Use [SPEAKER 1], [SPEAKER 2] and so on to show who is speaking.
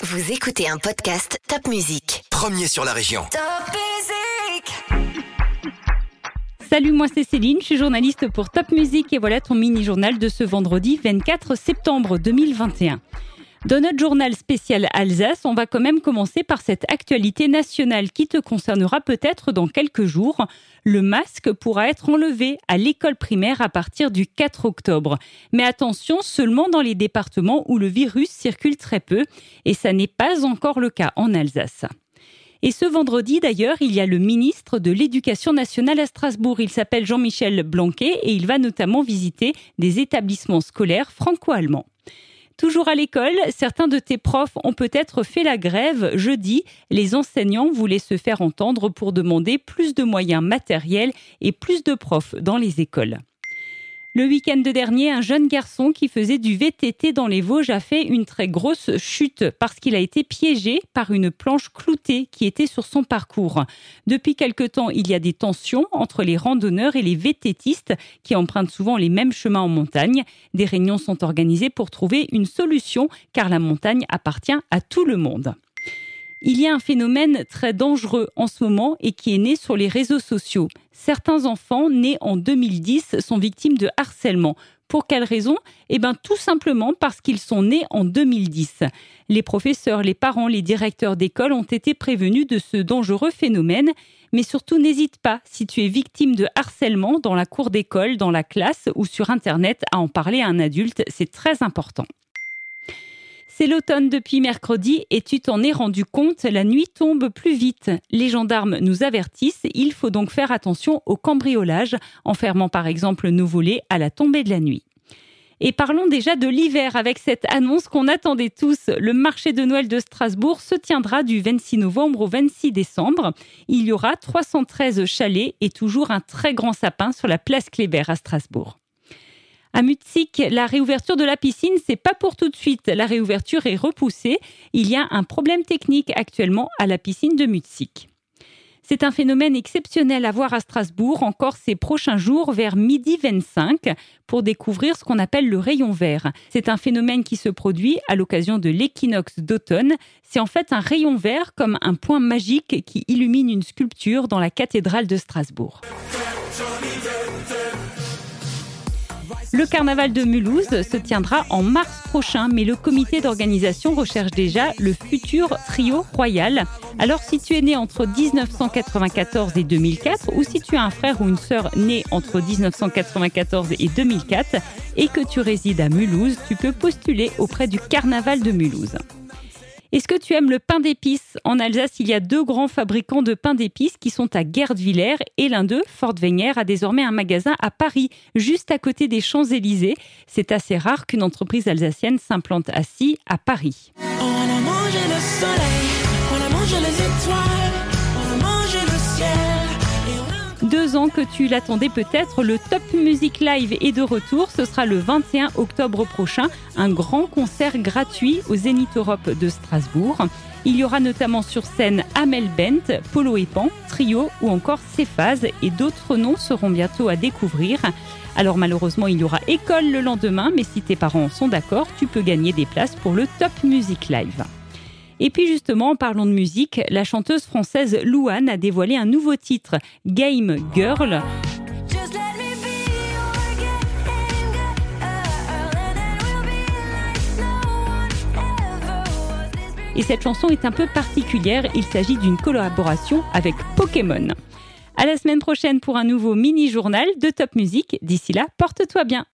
[SPEAKER 1] Vous écoutez un podcast Top Music.
[SPEAKER 2] Premier sur la région.
[SPEAKER 1] Top Music
[SPEAKER 3] Salut, moi c'est Céline, je suis journaliste pour Top Music et voilà ton mini-journal de ce vendredi 24 septembre 2021. Dans notre journal spécial Alsace, on va quand même commencer par cette actualité nationale qui te concernera peut-être dans quelques jours. Le masque pourra être enlevé à l'école primaire à partir du 4 octobre. Mais attention, seulement dans les départements où le virus circule très peu, et ça n'est pas encore le cas en Alsace. Et ce vendredi, d'ailleurs, il y a le ministre de l'Éducation nationale à Strasbourg. Il s'appelle Jean-Michel Blanquet et il va notamment visiter des établissements scolaires franco-allemands. Toujours à l'école, certains de tes profs ont peut-être fait la grève. Jeudi, les enseignants voulaient se faire entendre pour demander plus de moyens matériels et plus de profs dans les écoles. Le week-end dernier, un jeune garçon qui faisait du VTT dans les Vosges a fait une très grosse chute parce qu'il a été piégé par une planche cloutée qui était sur son parcours. Depuis quelque temps, il y a des tensions entre les randonneurs et les VTTistes qui empruntent souvent les mêmes chemins en montagne. Des réunions sont organisées pour trouver une solution car la montagne appartient à tout le monde. Il y a un phénomène très dangereux en ce moment et qui est né sur les réseaux sociaux. Certains enfants nés en 2010 sont victimes de harcèlement. Pour quelle raison? Eh bien tout simplement parce qu'ils sont nés en 2010. Les professeurs, les parents, les directeurs d'école ont été prévenus de ce dangereux phénomène. Mais surtout n'hésite pas, si tu es victime de harcèlement dans la cour d'école, dans la classe ou sur Internet, à en parler à un adulte, c'est très important. C'est l'automne depuis mercredi et tu t'en es rendu compte, la nuit tombe plus vite. Les gendarmes nous avertissent, il faut donc faire attention au cambriolage, en fermant par exemple nos volets à la tombée de la nuit. Et parlons déjà de l'hiver avec cette annonce qu'on attendait tous. Le marché de Noël de Strasbourg se tiendra du 26 novembre au 26 décembre. Il y aura 313 chalets et toujours un très grand sapin sur la place Kléber à Strasbourg. À Mutzig, la réouverture de la piscine, c'est pas pour tout de suite. La réouverture est repoussée. Il y a un problème technique actuellement à la piscine de Mutzig. C'est un phénomène exceptionnel à voir à Strasbourg encore ces prochains jours vers midi 25 pour découvrir ce qu'on appelle le rayon vert. C'est un phénomène qui se produit à l'occasion de l'équinoxe d'automne. C'est en fait un rayon vert comme un point magique qui illumine une sculpture dans la cathédrale de Strasbourg. Le carnaval de Mulhouse se tiendra en mars prochain, mais le comité d'organisation recherche déjà le futur trio royal. Alors si tu es né entre 1994 et 2004, ou si tu as un frère ou une sœur née entre 1994 et 2004, et que tu résides à Mulhouse, tu peux postuler auprès du carnaval de Mulhouse. Est-ce que tu aimes le pain d'épices? En Alsace, il y a deux grands fabricants de pain d'épices qui sont à Gerdwiller et l'un d'eux, Fort a désormais un magasin à Paris, juste à côté des Champs-Élysées. C'est assez rare qu'une entreprise alsacienne s'implante assis à Paris. Que tu l'attendais peut-être, le Top Music Live est de retour. Ce sera le 21 octobre prochain, un grand concert gratuit au Zénith Europe de Strasbourg. Il y aura notamment sur scène Amel Bent, Polo et Pan, Trio ou encore Cephase et d'autres noms seront bientôt à découvrir. Alors malheureusement, il y aura école le lendemain, mais si tes parents sont d'accord, tu peux gagner des places pour le Top Music Live. Et puis justement, en parlant de musique, la chanteuse française Louane a dévoilé un nouveau titre, Game Girl. Et cette chanson est un peu particulière, il s'agit d'une collaboration avec Pokémon. À la semaine prochaine pour un nouveau mini-journal de Top Music. D'ici là, porte-toi bien.